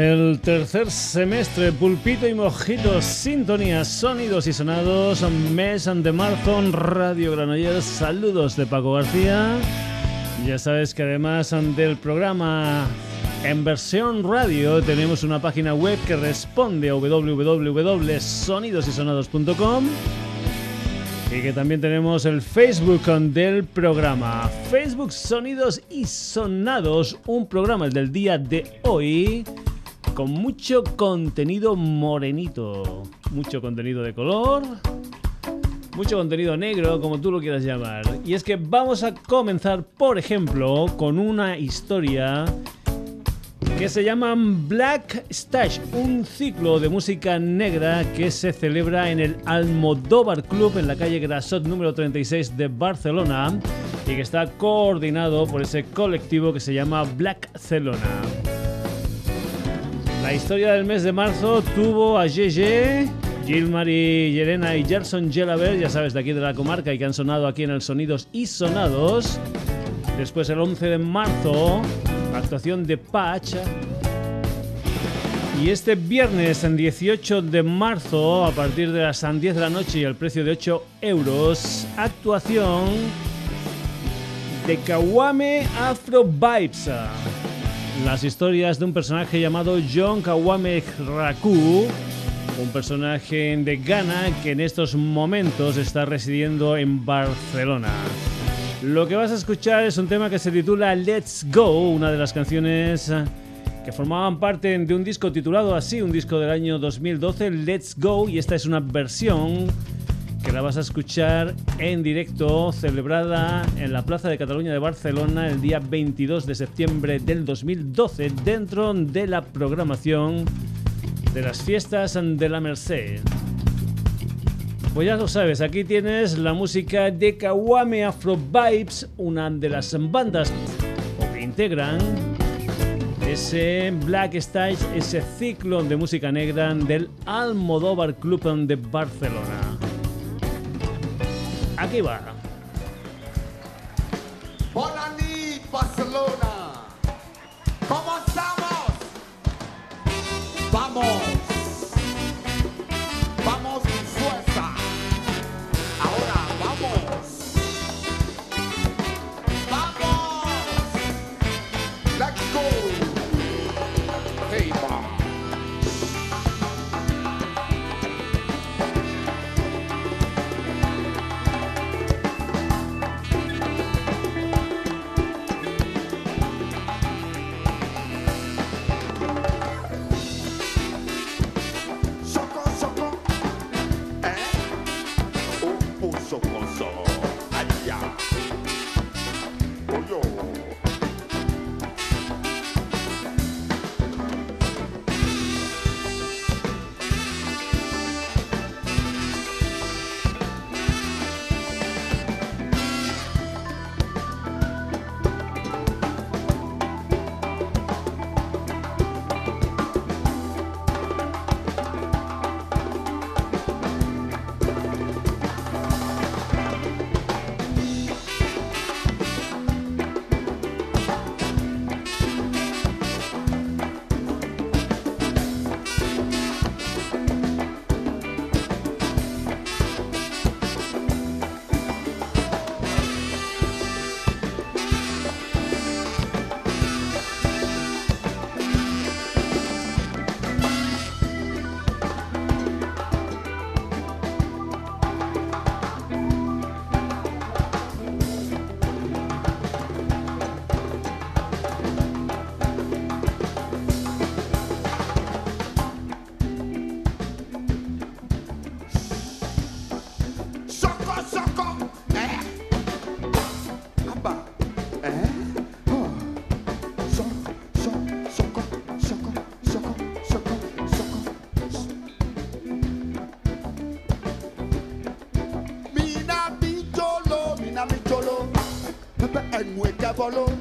El tercer semestre, Pulpito y Mojitos, sintonías, sonidos y sonados, mes de marzo, Radio Granollers, saludos de Paco García. Ya sabes que además del programa en versión radio tenemos una página web que responde a www.sonidosysonados.com y que también tenemos el Facebook del programa. Facebook Sonidos y Sonados, un programa el del día de hoy con mucho contenido morenito, mucho contenido de color, mucho contenido negro, como tú lo quieras llamar. Y es que vamos a comenzar, por ejemplo, con una historia que se llama Black Stash, un ciclo de música negra que se celebra en el Almodóvar Club en la calle Grasot número 36 de Barcelona y que está coordinado por ese colectivo que se llama Black Celona. La historia del mes de marzo tuvo a GG, Gilmar Yerena y Gerson Gelabert, ya sabes, de aquí de la comarca y que han sonado aquí en el Sonidos y Sonados. Después el 11 de marzo, actuación de Patch. Y este viernes, en 18 de marzo, a partir de las 10 de la noche y el precio de 8 euros, actuación de Kawame Afro Vibes las historias de un personaje llamado John Kawame Raku, un personaje de Ghana que en estos momentos está residiendo en Barcelona. Lo que vas a escuchar es un tema que se titula Let's Go, una de las canciones que formaban parte de un disco titulado así, un disco del año 2012, Let's Go, y esta es una versión que la vas a escuchar en directo, celebrada en la Plaza de Cataluña de Barcelona el día 22 de septiembre del 2012, dentro de la programación de las fiestas de la Merced. Pues ya lo sabes, aquí tienes la música de Kawame Afro Vibes, una de las bandas que integran ese Black Stage, ese ciclo de música negra del Almodóvar Club de Barcelona. Aquí va. Bonani, Barcelona. ¿Cómo estamos? Vamos. Follow.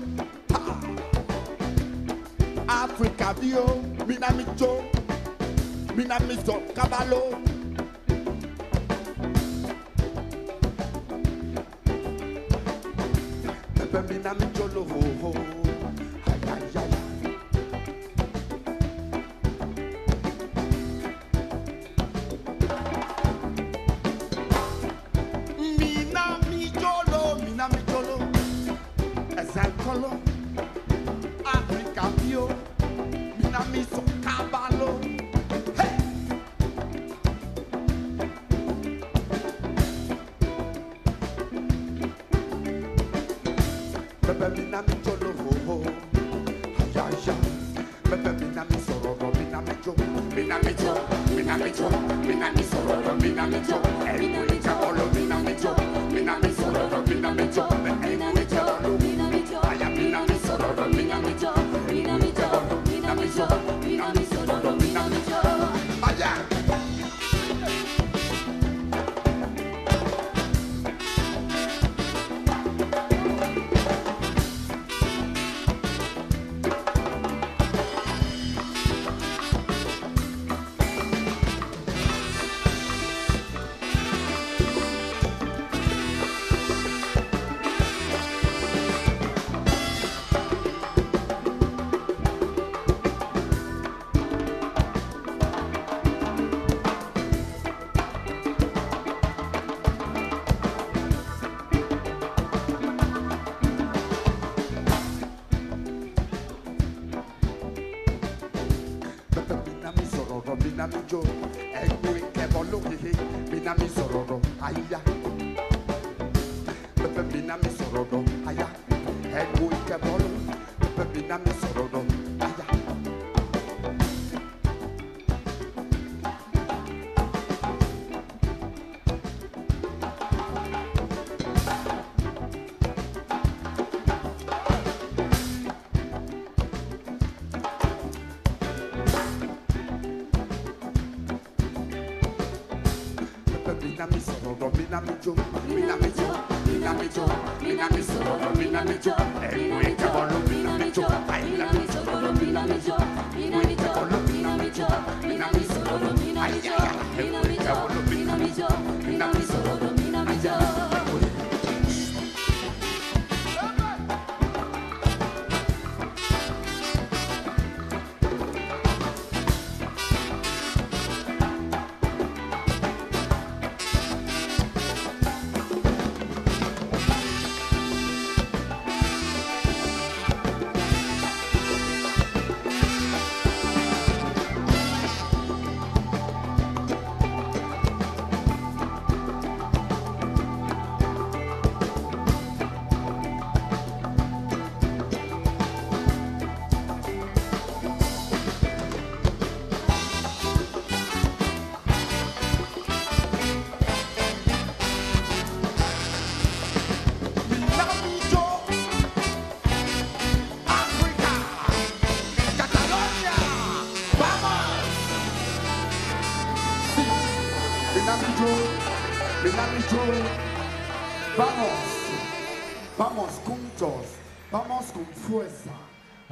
me jump, me la me jump, me la me jump, me la me jump, me.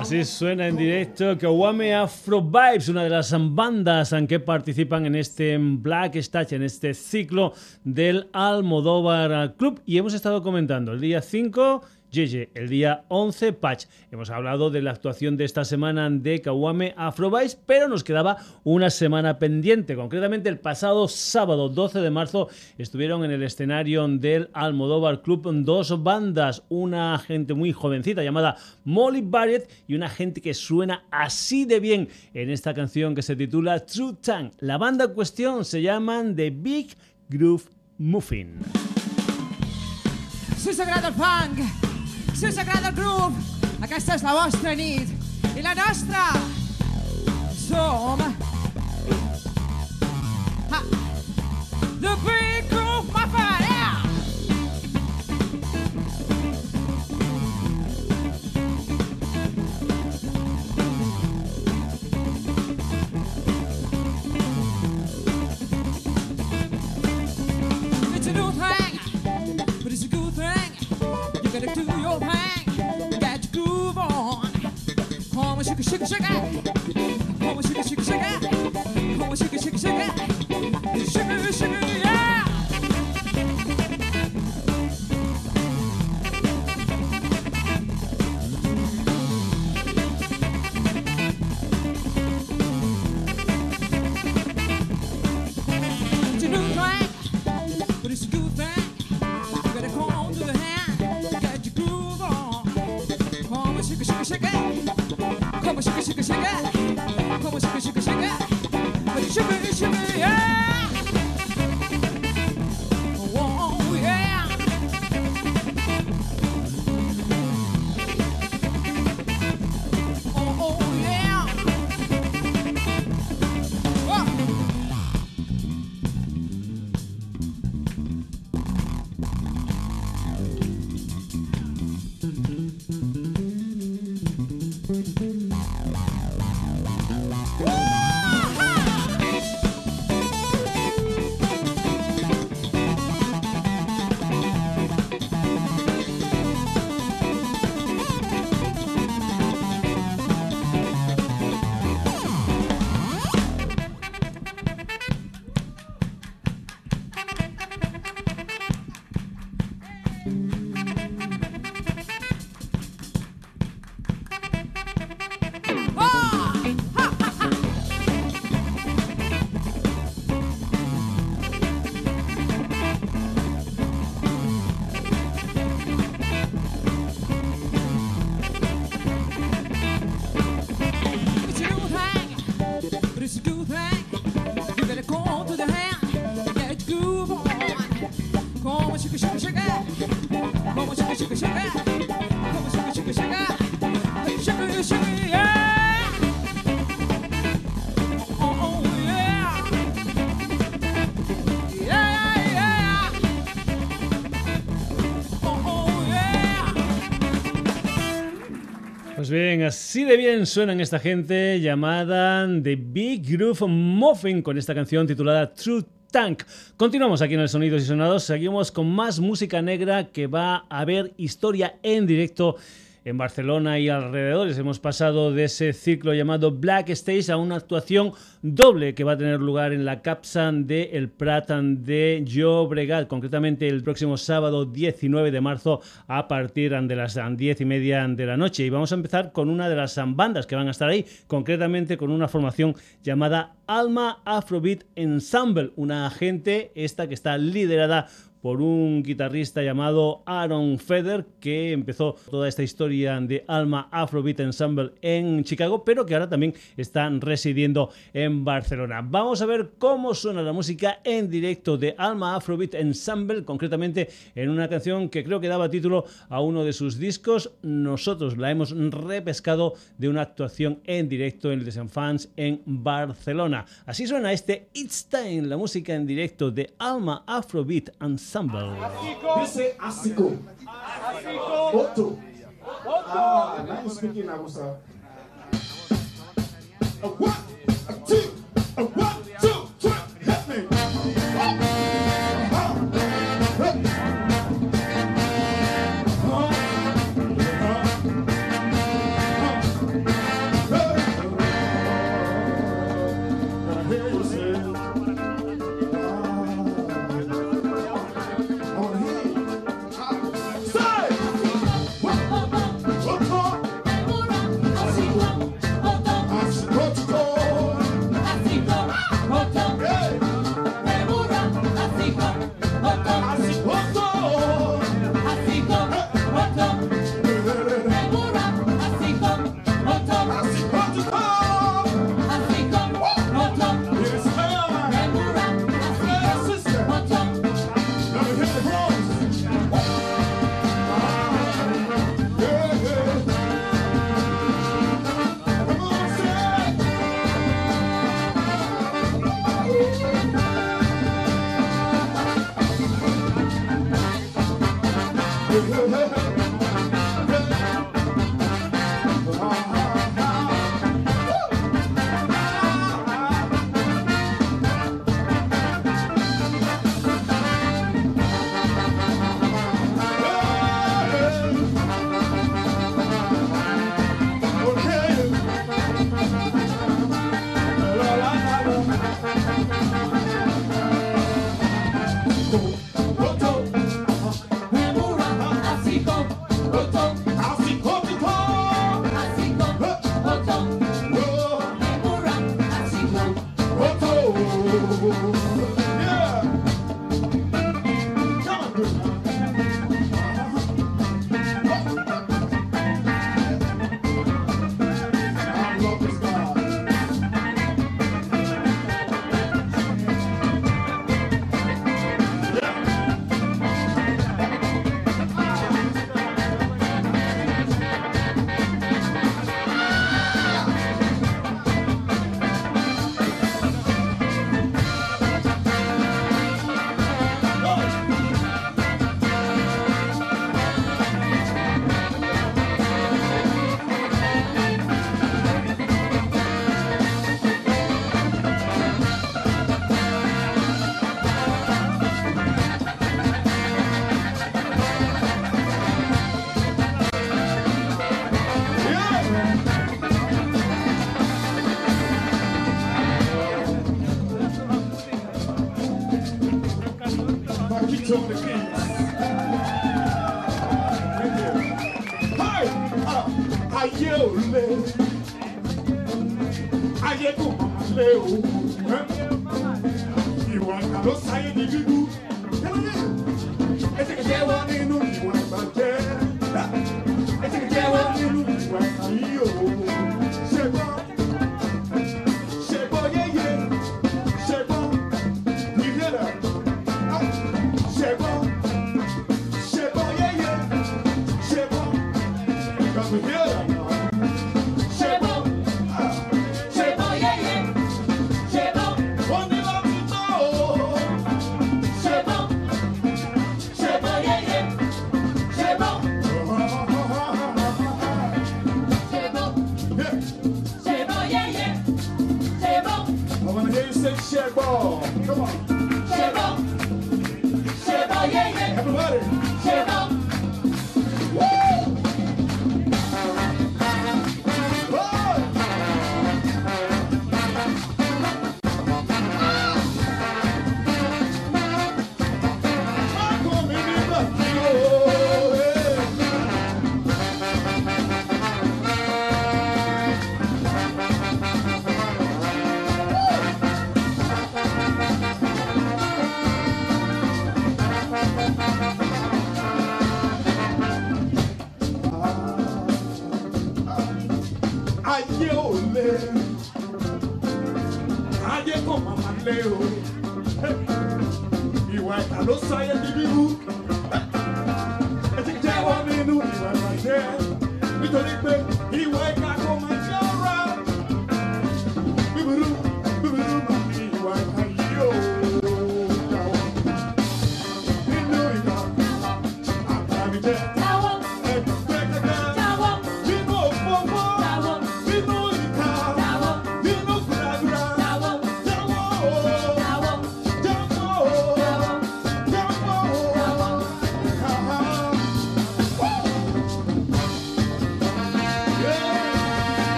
Así suena en directo Kawame Afro Vibes, una de las bandas en que participan en este Black Stage, en este ciclo del Almodóvar Club. Y hemos estado comentando el día 5. Yeye, el día 11, Patch. Hemos hablado de la actuación de esta semana de Kawame Afro Vibes, pero nos quedaba una semana pendiente. Concretamente, el pasado sábado 12 de marzo estuvieron en el escenario del Almodóvar Club dos bandas. Una gente muy jovencita llamada Molly Barrett y una gente que suena así de bien en esta canción que se titula True Tang. La banda en cuestión se llaman The Big Groove Muffin. Agrada el funk, si us agrada el groove, aquesta és la vostra nit. I la nostra som... Ha. The Big Groove yeah! It's a new thing, but it's a good thing. You gotta do shake it, shake it, it, shake it. Yeah. Oh, oh. Pues bien, así de bien suenan esta gente llamada The Big Groove Muffin con esta canción titulada True Tank. Continuamos aquí en el Sonidos y Sonados, seguimos con más música negra que va a haber historia en directo en Barcelona y alrededores. Hemos pasado de ese ciclo llamado Black Stage a una actuación doble que va a tener lugar en la Capsan de El Pratan de Llobregat, concretamente el próximo sábado 19 de marzo a partir de las 10 y media de la noche. Y vamos a empezar con una de las bandas que van a estar ahí, concretamente con una formación llamada Alma Afrobeat Ensemble, una gente esta que está liderada por un guitarrista llamado Aaron Feder, que empezó toda esta historia de Alma Afrobeat Ensemble en Chicago, pero que ahora también están residiendo en Barcelona. Vamos a ver cómo suena la música en directo de Alma Afrobeat Ensemble, concretamente en una canción que creo que daba título a uno de sus discos. Nosotros la hemos repescado de una actuación en directo en el Desenfans en Barcelona. Así suena este It's Time, la música en directo de Alma Afrobeat Ensemble. Dice Asico. Otto. Ah, now you speaking Hausa. A one, a two, a one,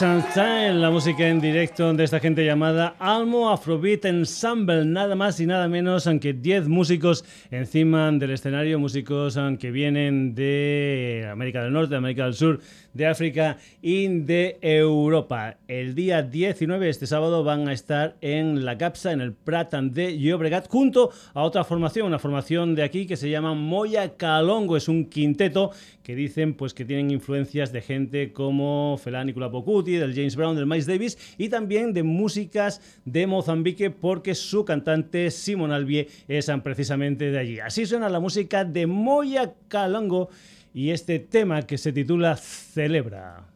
Time, la música en directo de esta gente llamada Almo Afrobeat Ensemble, nada más y nada menos, aunque 10 músicos encima del escenario, músicos que vienen de América del Norte, de América del Sur, de África y de Europa. El día 19, este sábado, van a estar en la CAPSA, en el Prat de Llobregat, junto a otra formación, una formación de aquí que se llama Moya Calongo, es un quinteto que dicen pues que tienen influencias de gente como Fela Nicola Pocuti, del James Brown, del Miles Davis y también de músicas de Mozambique porque su cantante Simon Albie es precisamente de allí. Así suena la música de Moya Calongo y este tema que se titula Celebra.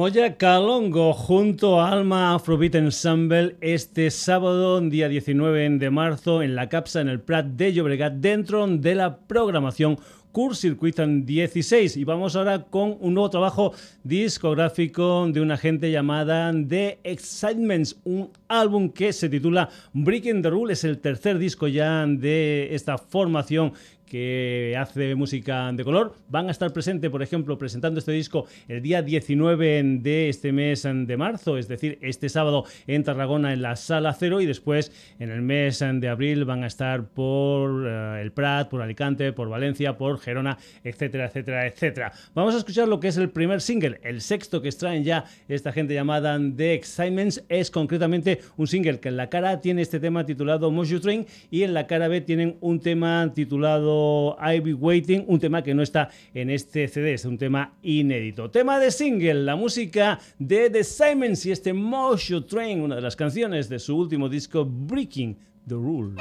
Moya Calongo junto a Alma Afrobeat Ensemble este sábado, día 19 de marzo, en la Capsa, en el Prat de Llobregat, dentro de la programación Cur Circuit 16. Y vamos ahora con un nuevo trabajo discográfico de una gente llamada The Excitements, un álbum que se titula Breaking the Rule. Es el tercer disco ya de esta formación que hace música de color. Van a estar presentes, por ejemplo, presentando este disco el día 19 de este mes de marzo, es decir, este sábado en Tarragona en la Sala Cero y después en el mes de abril van a estar por eh, el Prat, por Alicante, por Valencia, por Gerona, etcétera, etcétera, etcétera. Vamos a escuchar lo que es el primer single, el sexto que extraen ya esta gente llamada The Excitements, es concretamente un single que en la cara A tiene este tema titulado Mojo Train y en la cara B tienen un tema titulado I'll Be Waiting, un tema que no está en este CD, es un tema inédito. Tema de single, la música de The Simons y este Motion Train, una de las canciones de su último disco Breaking the Rule.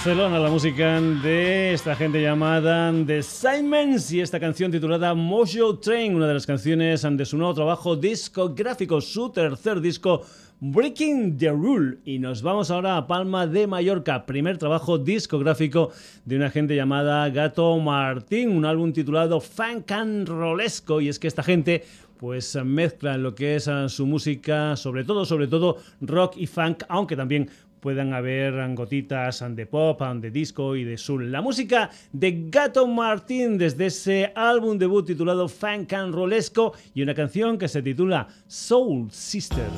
Barcelona, la música de esta gente llamada The Simons y esta canción titulada Mojo Train, una de las canciones de su nuevo trabajo discográfico, su tercer disco Breaking the Rule. Y nos vamos ahora a Palma de Mallorca, primer trabajo discográfico de una gente llamada Gato Martín, un álbum titulado Funk and Rollesco. Y es que esta gente pues mezcla lo que es eh, su música, sobre todo, sobre todo rock y funk, aunque también puedan haber gotitas de pop, de disco y de soul. La música de Gato Martín desde ese álbum debut titulado Funk and Rollesco y una canción que se titula Soul Sister.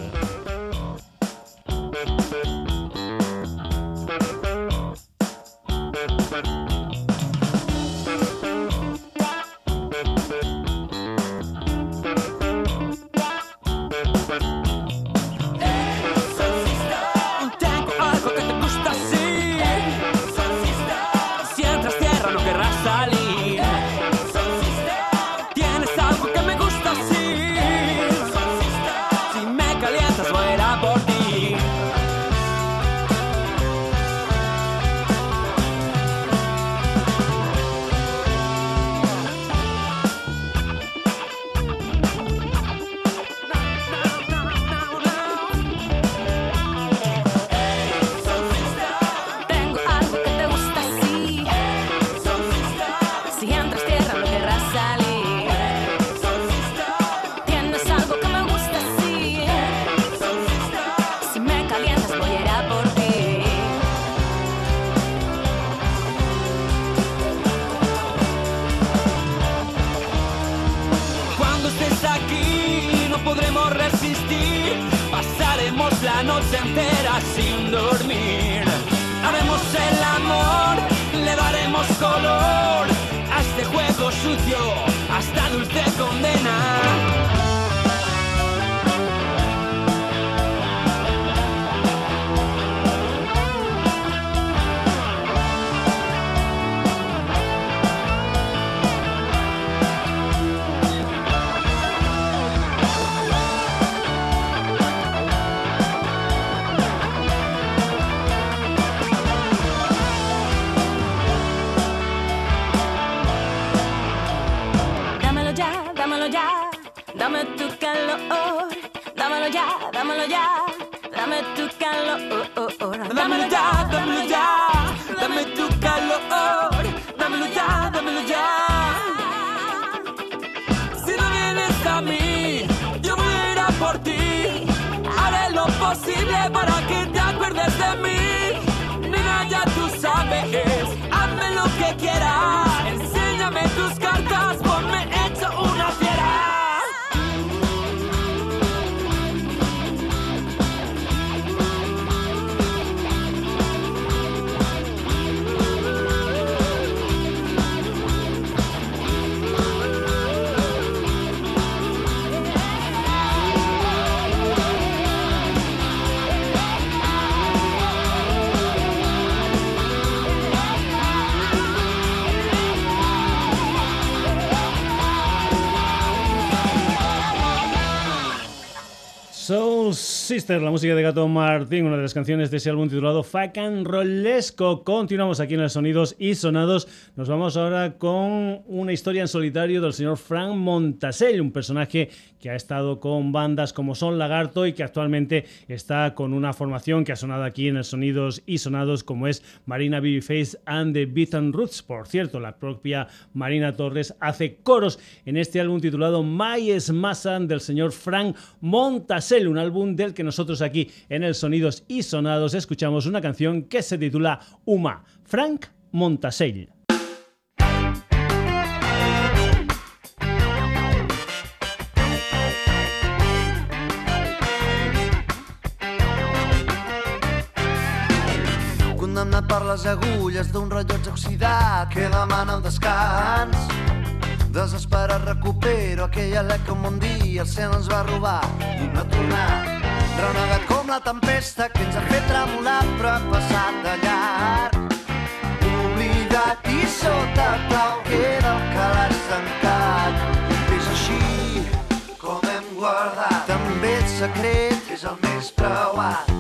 ya, dámelo ya, dame tu calor. Dámelo ya, dámelo ya, dame tu calor. Dámelo ya, dámelo ya. Si no vienes a mí, yo voy a ir a por ti. Haré lo posible para que te acuerdes de mí. Nena, ya tú sabes, hazme lo que quieras. Enséñame tus cartas, ponme Sister, la música de Gato Martín, una de las canciones de ese álbum titulado Facan Rollesco. Continuamos aquí en los sonidos y sonados. Nos vamos ahora con una historia en solitario del señor Frank Montasell, un personaje que ha estado con bandas como Son Lagarto y que actualmente está con una formación que ha sonado aquí en el Sonidos y Sonados como es Marina Babyface and the Beaten Roots. Por cierto, la propia Marina Torres hace coros en este álbum titulado My Smassan del señor Frank Montasell, un álbum del que nosotros aquí en el Sonidos y Sonados escuchamos una canción que se titula Uma. Frank Montasell. Condemnat per les agulles d'un rellotge oxidat que demana un descans. Desesperat recupero aquell alè que un bon dia el cel ens va robar i no ha. Renegat com la tempesta que ens ha fet tremolar però ha passat de llarg. Oblidat i sota clau queda el calaix tancat. És així com hem guardat. També el secret és el més preuat.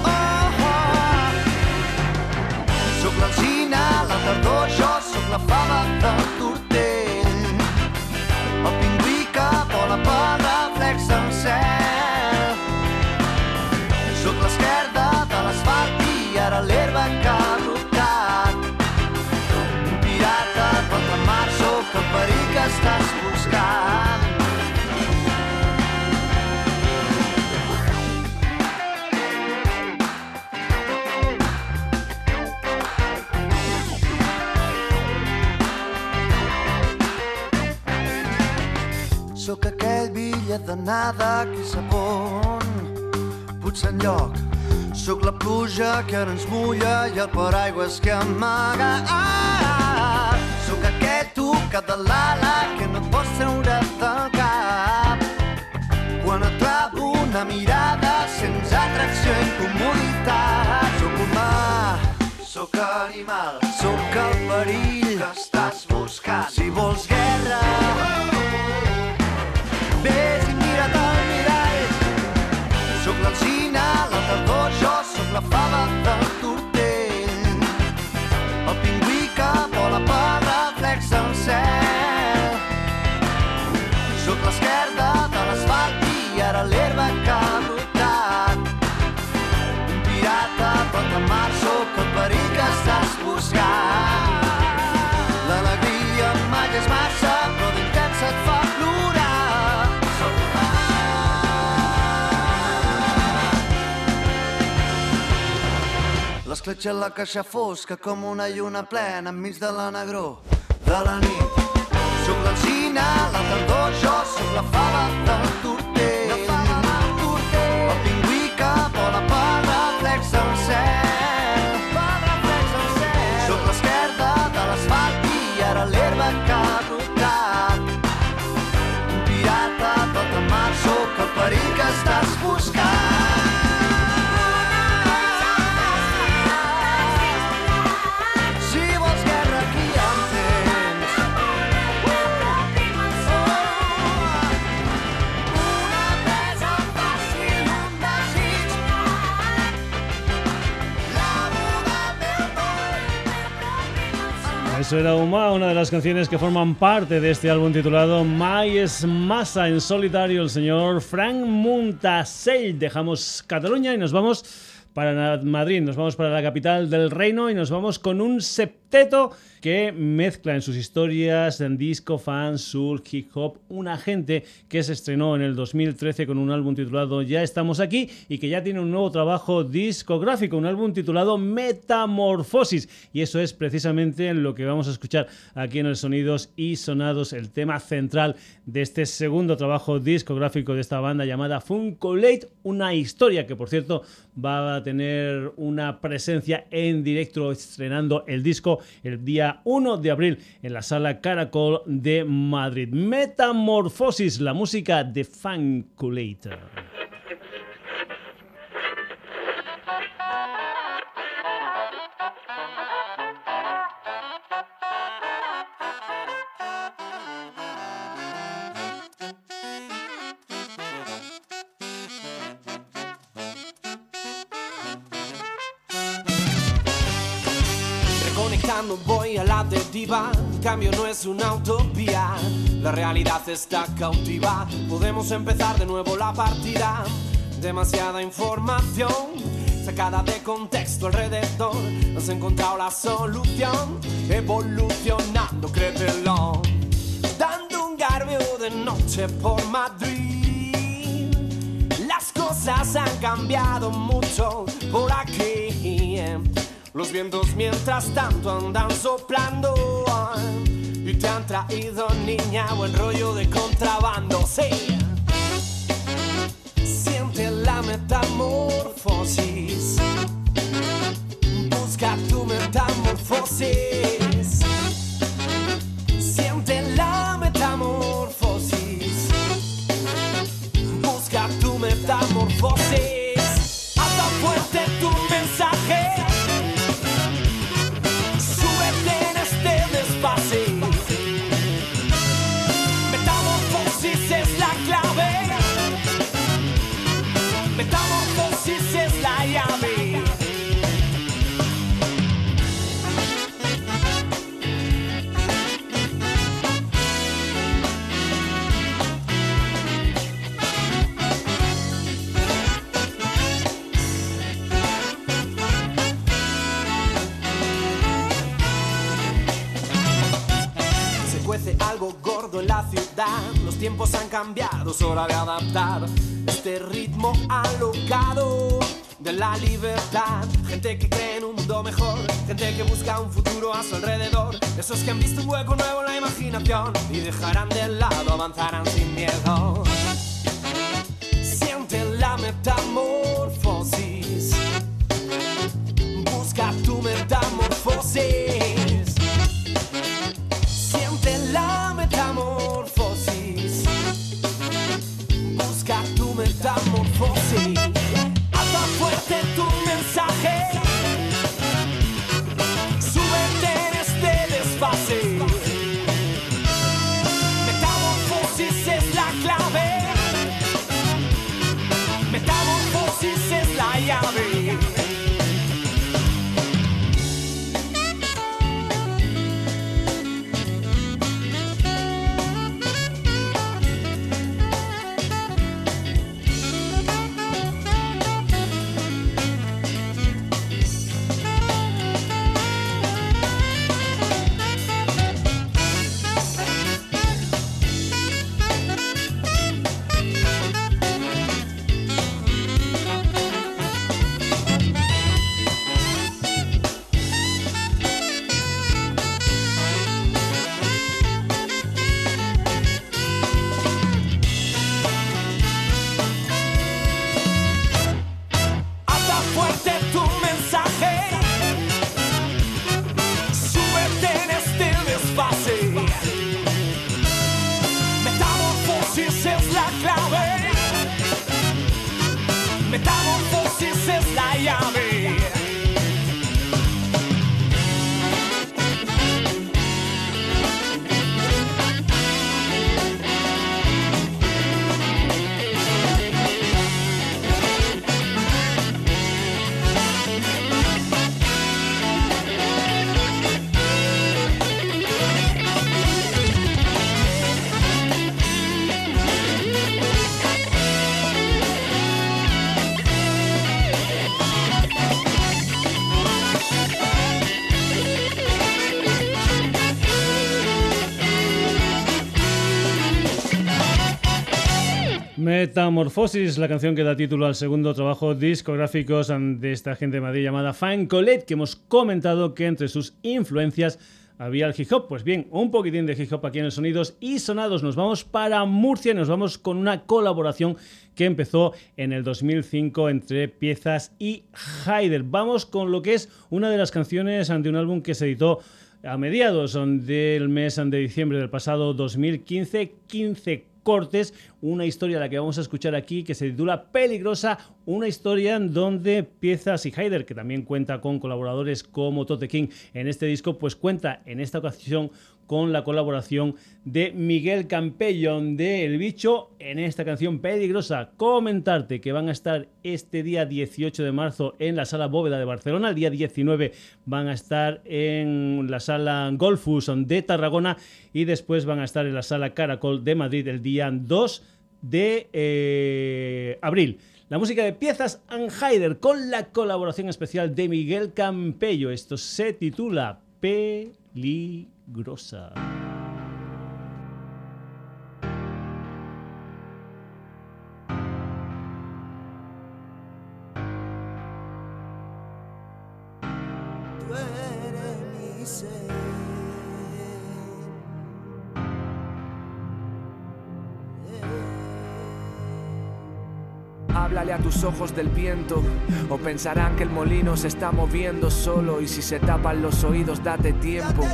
Oh, oh. Sóc l'alzina, la tardor, jo sóc la fava del tortell. Que bitllet d'anada que és a pont, potser en lloc. Sóc la pluja que ara ens mulla i el paraigües que amaga. Ah, sóc aquest tocat de l'ala que no et pots treure del cap. Quan et clavo una mirada sents atracció i incomoditat. Sóc humà, sóc animal, sóc el perill que estàs buscant. Si vols guerra, L'escletxa en la caixa fosca com una lluna plena enmig de la negró de la nit. Sóc l'alzina, la tardor, jo sóc la fava del tortell. El pingüí que vola pel reflex del cel. Sóc l'esquerda de l'asfalt i ara l'herba que Era Uma, una de las canciones que forman parte de este álbum titulado My es Masa en solitario, el señor Frank Montasell. Dejamos Cataluña y nos vamos para Madrid, nos vamos para la capital del reino y nos vamos con un septeto que mezcla en sus historias en disco, fan, soul, hip hop, una gente que se estrenó en el 2013 con un álbum titulado Ya estamos aquí y que ya tiene un nuevo trabajo discográfico, un álbum titulado Metamorfosis. Y eso es precisamente lo que vamos a escuchar aquí en el Sonidos y Sonados, el tema central de este segundo trabajo discográfico de esta banda llamada Funko Late, una historia que por cierto va a tener una presencia en directo estrenando el disco el día 1 de abril en la sala Caracol de Madrid. Metamorfosis, la música de Funkulator. Es una utopía, la realidad está cautiva, podemos empezar de nuevo la partida, demasiada información, sacada de contexto alrededor, has encontrado la solución, evolucionando, créetelo, dando un garbeo de noche por Madrid, las cosas han cambiado mucho por aquí. Los vientos mientras tanto andan soplando y te han traído niña buen rollo de contrabando. Sí. Siente la metamorfosis. Busca tu metamorfosis. Siente la metamorfosis. Busca tu metamorfosis. Algo gordo en la ciudad. Los tiempos han cambiado, es hora de adaptar este ritmo alocado de la libertad. Gente que cree en un mundo mejor, gente que busca un futuro a su alrededor. Esos que han visto un hueco nuevo en la imaginación y dejarán de lado, avanzarán sin miedo. Siente la metamorfosis. Busca tu metamorfosis. Metamorfosis. Alza fuerte tu mensaje. Súbete en este desfase. Metamorfosis es la clave. Metamorfosis es la llave. Metamorfosis, la canción que da título al segundo trabajo discográfico de esta gente de Madrid llamada Fan Colette, que hemos comentado que entre sus influencias había el hip hop. Pues bien, un poquitín de hip hop aquí en el Sonidos y Sonados. Nos vamos para Murcia y nos vamos con una colaboración que empezó en el 2005 entre Piezas y Haider. Vamos con lo que es una de las canciones de un álbum que se editó a mediados del mes de diciembre del pasado 2015, 15 cortes, una historia la que vamos a escuchar aquí que se titula Peligrosa, una historia donde Piezas y Haider, que también cuenta con colaboradores como Tote King en este disco, pues cuenta en esta ocasión con la colaboración de Miguel Campellón de El Bicho en esta canción peligrosa. Comentarte que van a estar este día 18 de marzo en la sala Bóveda de Barcelona, el día 19 van a estar en la sala Golfus de Tarragona y después van a estar en la sala Caracol de Madrid el día 2 de eh, abril. La música de Piezas and Haider con la colaboración especial de Miguel Campello. Esto se titula Peligrosa grosa. Háblale a tus ojos del viento, o pensarán que el molino se está moviendo solo. Y si se tapan los oídos, date tiempo.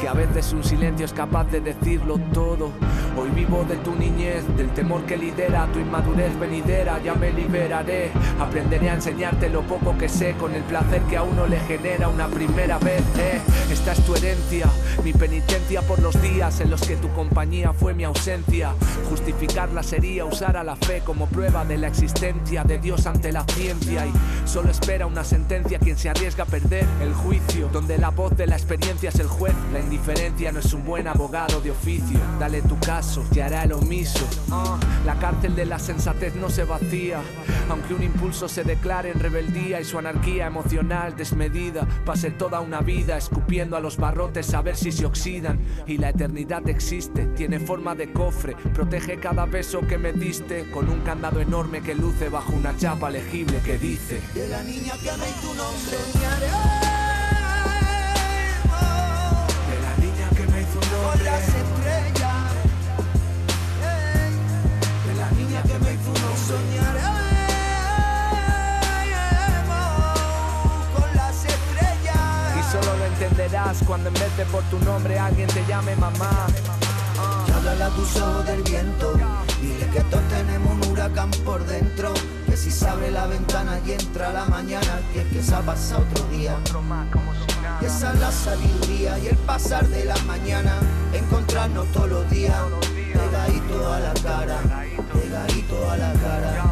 Que a veces un silencio es capaz de decirlo todo. Hoy vivo de tu niñez, del temor que lidera tu inmadurez venidera. Ya me liberaré, aprenderé a enseñarte lo poco que sé con el placer que a uno le genera una primera vez. eh. Esta es tu herencia, mi penitencia por los días en los que tu compañía fue mi ausencia. Justificarla sería usar a la fe como prueba de la existencia de Dios ante la ciencia. Y solo espera una sentencia quien se arriesga a perder el juicio, donde la voz de la experiencia es el juez. La indiferencia no es un buen abogado de oficio. Dale tu caso hará el omiso. La cárcel de la sensatez no se vacía, aunque un impulso se declare en rebeldía y su anarquía emocional desmedida pase toda una vida escupiendo a los barrotes a ver si se oxidan. Y la eternidad existe, tiene forma de cofre, protege cada beso que me diste con un candado enorme que luce bajo una chapa legible que dice. De la niña que amé tu nombre De la niña que me hizo un nombre, entenderás cuando en vez de por tu nombre alguien te llame mamá. Háblale a tus ojos del viento. Dile que todos tenemos un huracán por dentro. Que si se abre la ventana y entra la mañana, que es que se ha pasado otro día. Y esa es la sabiduría y el pasar de la mañana. Encontrarnos todos los días. Pegadito a la cara. Pegadito a la cara.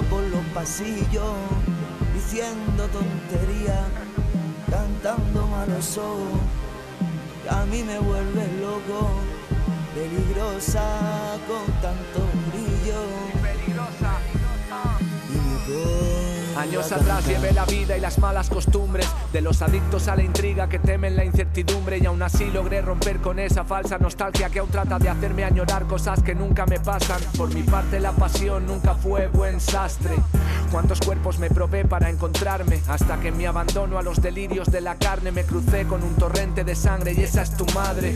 Por los pasillos, diciendo tonterías, cantando malos ojos, que a mí me vuelve loco, peligrosa con tanto brillo. Y mi Años atrás llevé la vida y las malas costumbres de los adictos a la intriga que temen la incertidumbre y aún así logré romper con esa falsa nostalgia que aún trata de hacerme añorar cosas que nunca me pasan. Por mi parte la pasión nunca fue buen sastre. Cuántos cuerpos me probé para encontrarme hasta que mi abandono a los delirios de la carne me crucé con un torrente de sangre y esa es tu madre.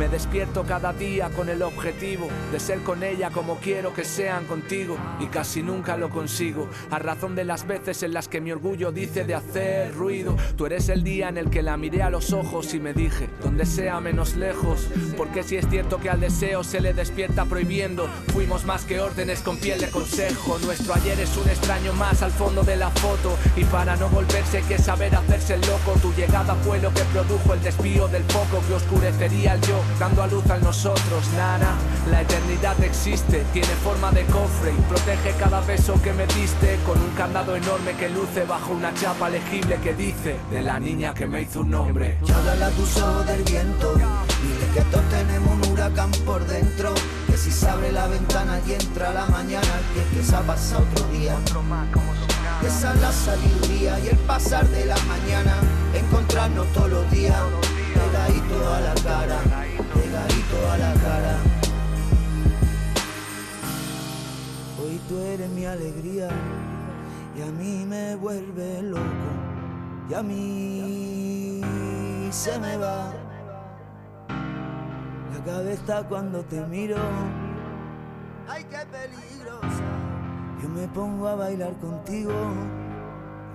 Me despierto cada día con el objetivo de ser con ella como quiero que sean contigo y casi nunca lo consigo a razón de las veces en las que mi orgullo dice de hacer ruido. Tú eres el día en el que la miré a los ojos y me dije, donde sea menos lejos, porque si es cierto que al deseo se le despierta prohibiendo, fuimos más que órdenes con piel de consejo. Nuestro ayer es un extraño más al fondo de la foto y para no volverse hay que saber hacerse loco. Tu llegada fue lo que produjo el desvío del foco que oscurecería el yo, dando a luz a nosotros, nana. La eternidad existe, tiene forma de cofre y protege cada beso que me diste con un candado enorme que luce bajo una chapa legible que dice de la niña que me hizo un nombre. Háblale a tus ojos del viento. Dile que todos tenemos un huracán por dentro. Que si se abre la ventana y entra la mañana, que es que se ha pasado otro día. Esa es la sabiduría y el pasar de la mañana. Encontrarnos todos los días. Pegadito a la cara, pegadito a la cara. Hoy tú eres mi alegría y a mí me vuelve loco y a mí se me va la cabeza cuando te miro. Ay, qué peligrosa. Yo me pongo a bailar contigo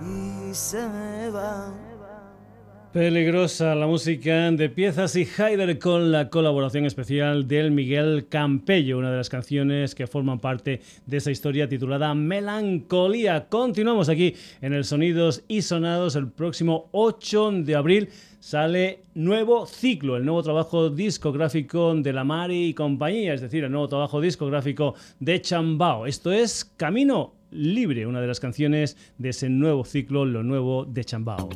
y se me va. Peligrosa la música de Piezas y Haider con la colaboración especial del Miguel Campello, una de las canciones que forman parte de esa historia titulada Melancolía. Continuamos aquí en el Sonidos y Sonados el próximo 8 de abril. Sale nuevo ciclo, el nuevo trabajo discográfico de la Mari y compañía, es decir, el nuevo trabajo discográfico de Chambao. Esto es Camino Libre, una de las canciones de ese nuevo ciclo, lo nuevo de Chambao.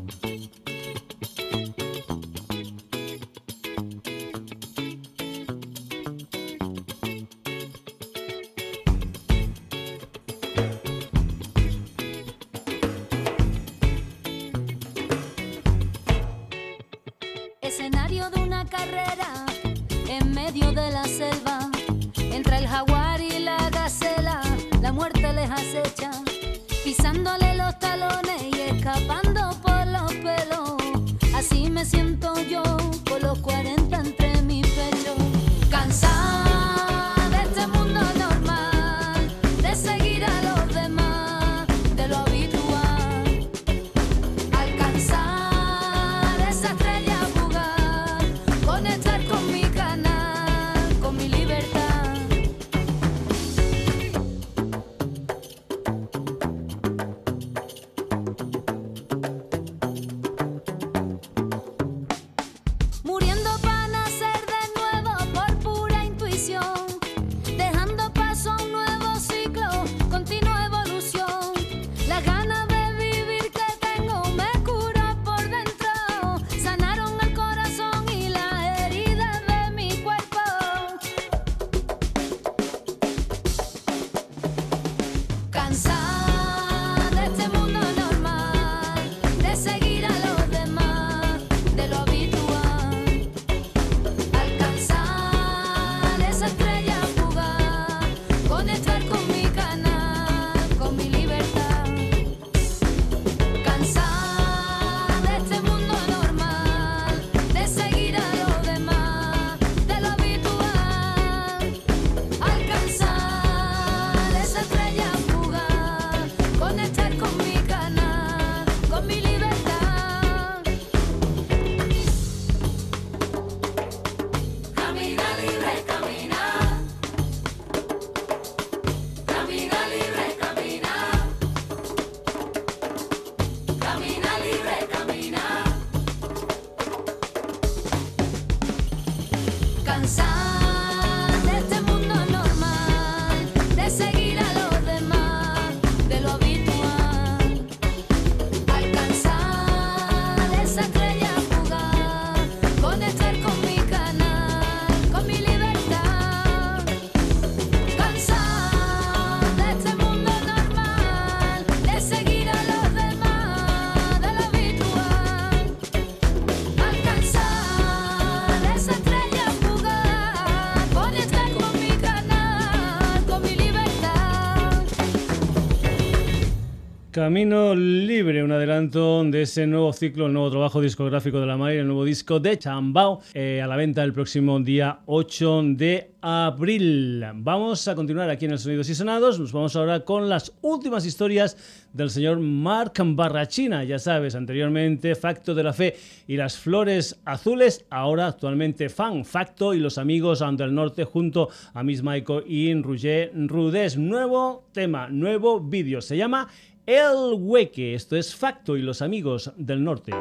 Camino Libre, un adelanto de ese nuevo ciclo, el nuevo trabajo discográfico de la Mari, el nuevo disco de Chambao, eh, a la venta el próximo día 8 de abril. Vamos a continuar aquí en el Sonidos y Sonados, nos vamos ahora con las últimas historias del señor Marc Barrachina, ya sabes, anteriormente Facto de la Fe y las Flores Azules, ahora actualmente Fan Facto y los amigos del norte junto a Miss Maiko y Roger Rudés. Nuevo tema, nuevo vídeo, se llama el Hueque, esto es Facto y los amigos del norte.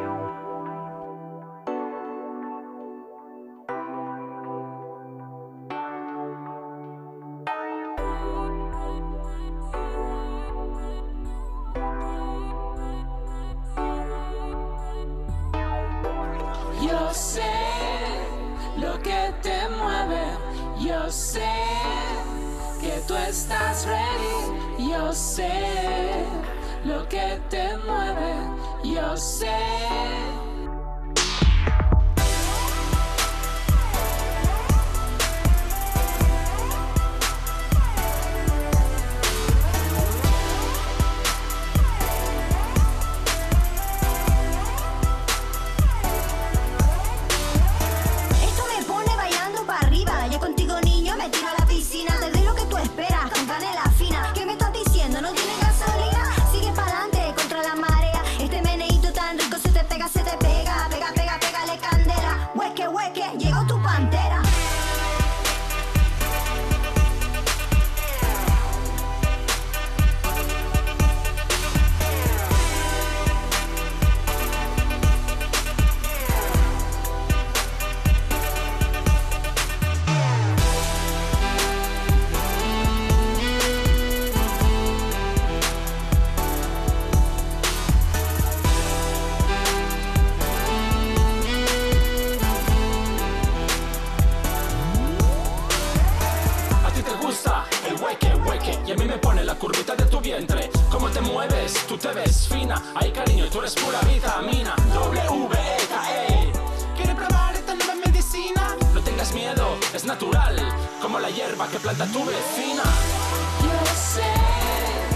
Curvita de tu vientre. Cómo te mueves, tú te ves fina. Ay, cariño, tú eres pura vitamina. W-E-K-E. ¿Quieres probar esta nueva medicina? No tengas miedo, es natural. Como la hierba que planta tu vecina. Yo sé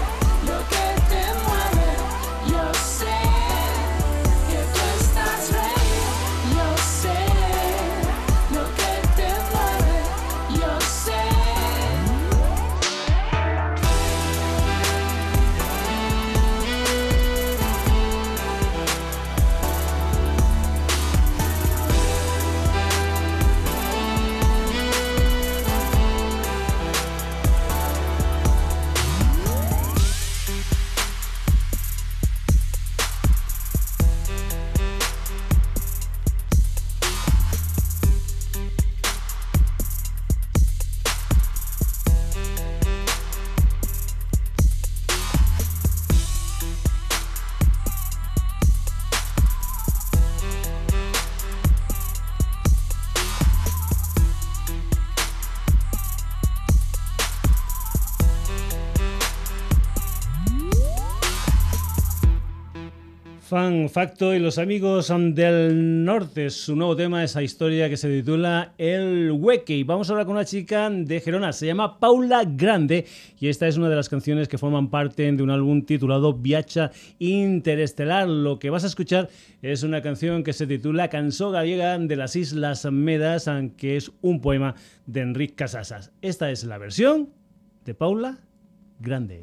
Fan Facto y los amigos del norte. Su nuevo tema, esa historia que se titula El Hueque. Y vamos a hablar con una chica de Gerona, se llama Paula Grande y esta es una de las canciones que forman parte de un álbum titulado Viacha Interestelar. Lo que vas a escuchar es una canción que se titula Canso Gallega de las Islas Medas, que es un poema de Enrique Casasas. Esta es la versión de Paula Grande.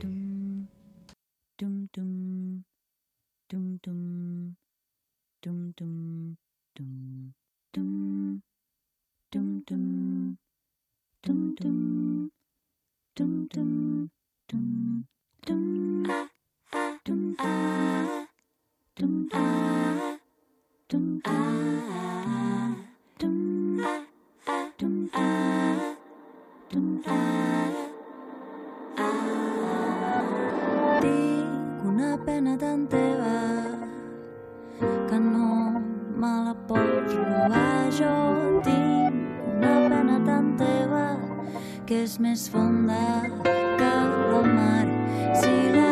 Dum dum dum dum dum dum dum dum dum dum dum dum dum dum ah dum ah dum ah dum ah dum ah dum ah dum ah Tinc una pena tan robar. Jo tinc una pena tan teva que és més fonda que la mar. Si la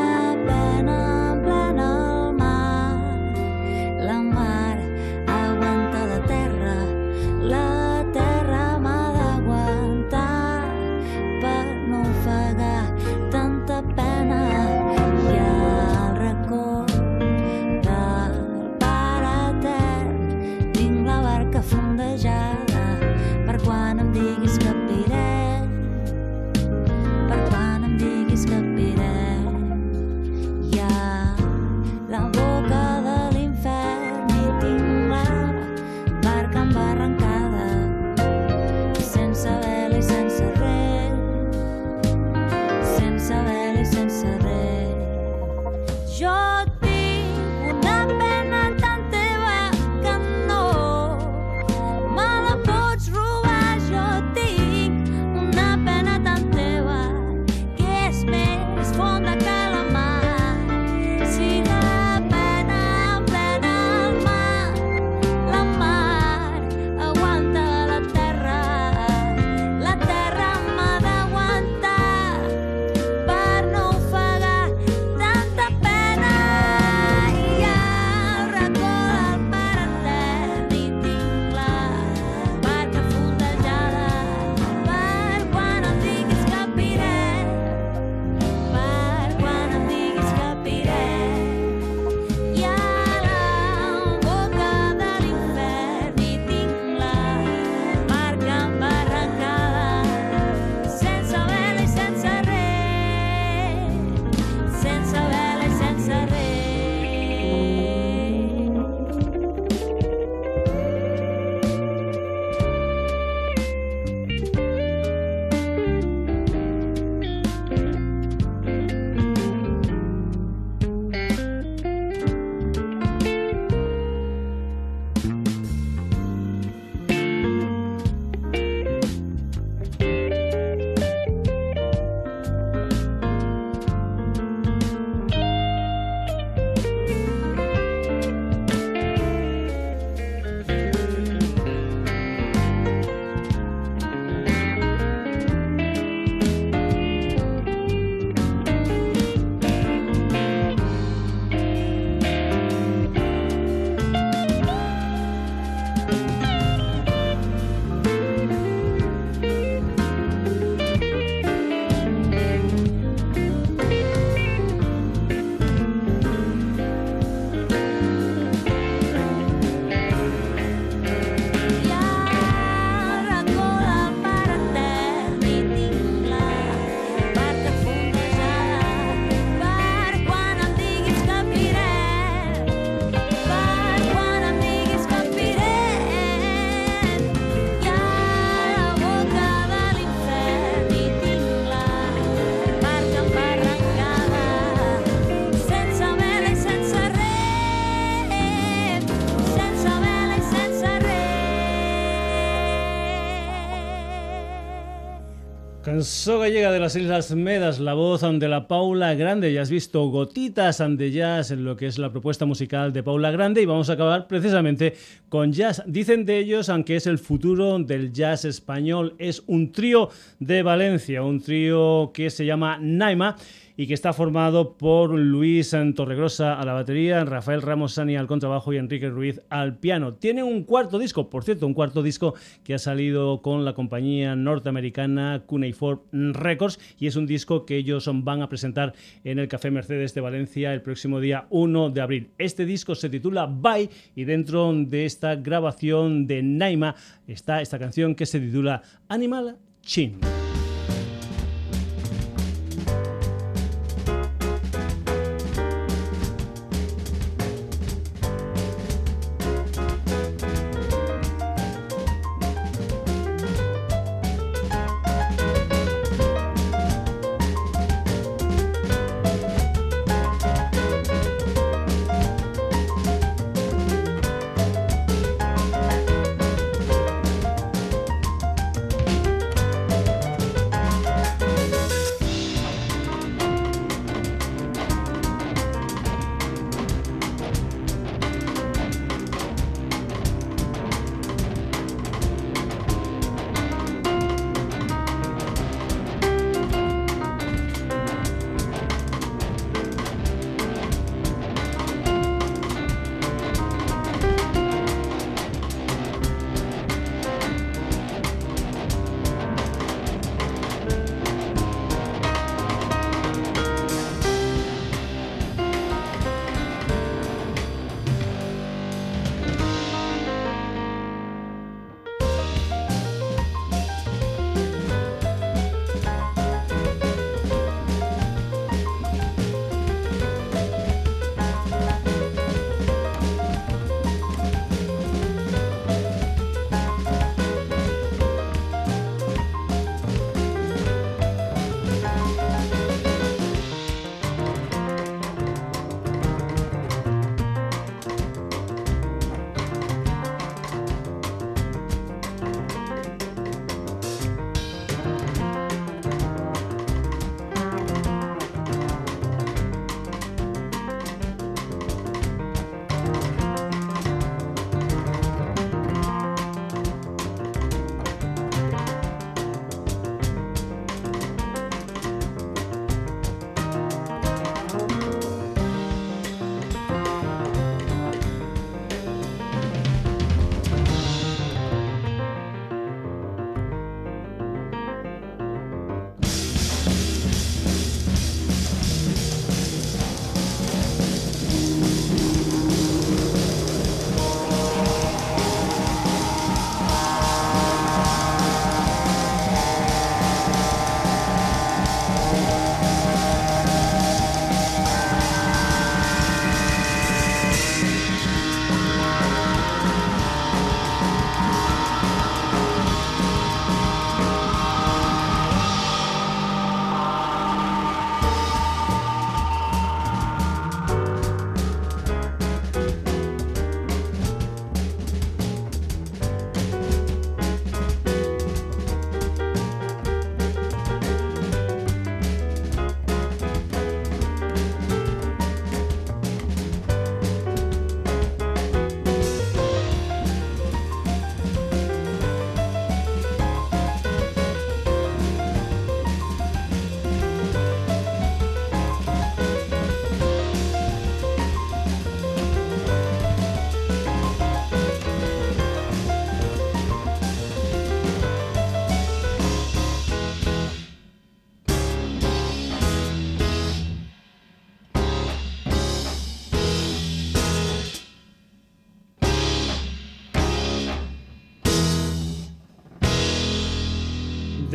So gallega de las Islas Medas, la voz de la Paula Grande. Ya has visto gotitas de jazz en lo que es la propuesta musical de Paula Grande y vamos a acabar precisamente con jazz. Dicen de ellos, aunque es el futuro del jazz español, es un trío de Valencia, un trío que se llama Naima y que está formado por Luis Torregrosa a la batería, Rafael Ramos Sani al contrabajo y Enrique Ruiz al piano. Tiene un cuarto disco, por cierto, un cuarto disco que ha salido con la compañía norteamericana Cuneiform Records y es un disco que ellos van a presentar en el Café Mercedes de Valencia el próximo día 1 de abril. Este disco se titula Bye y dentro de esta grabación de Naima está esta canción que se titula Animal Chin.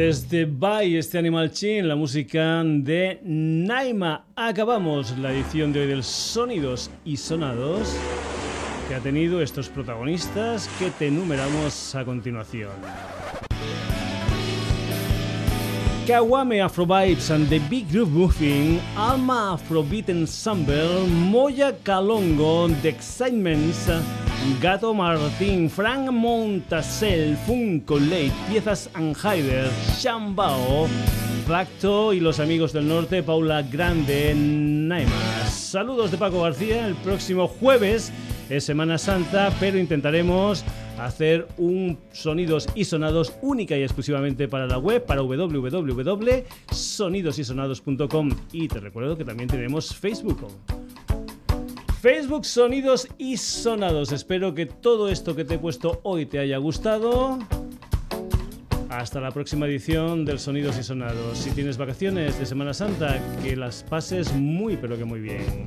Desde Bye, este Animal Chin, la música de Naima. Acabamos la edición de hoy del Sonidos y Sonados que ha tenido estos protagonistas que te enumeramos a continuación. Kawame Afro Vibes and the Big Groove Moving, Alma Afrobeat Ensemble, Moya Calongo, The Excitements, Gato Martín, Frank Montasel, Funko Late, Piezas Anheider, Shambao, Vacto y los amigos del norte, Paula Grande, Naimas. Saludos de Paco García. El próximo jueves es Semana Santa, pero intentaremos hacer un sonidos y sonados única y exclusivamente para la web, para www.sonidosysonados.com. Y te recuerdo que también tenemos Facebook. Facebook Sonidos y Sonados. Espero que todo esto que te he puesto hoy te haya gustado. Hasta la próxima edición del Sonidos y Sonados. Si tienes vacaciones de Semana Santa, que las pases muy pero que muy bien.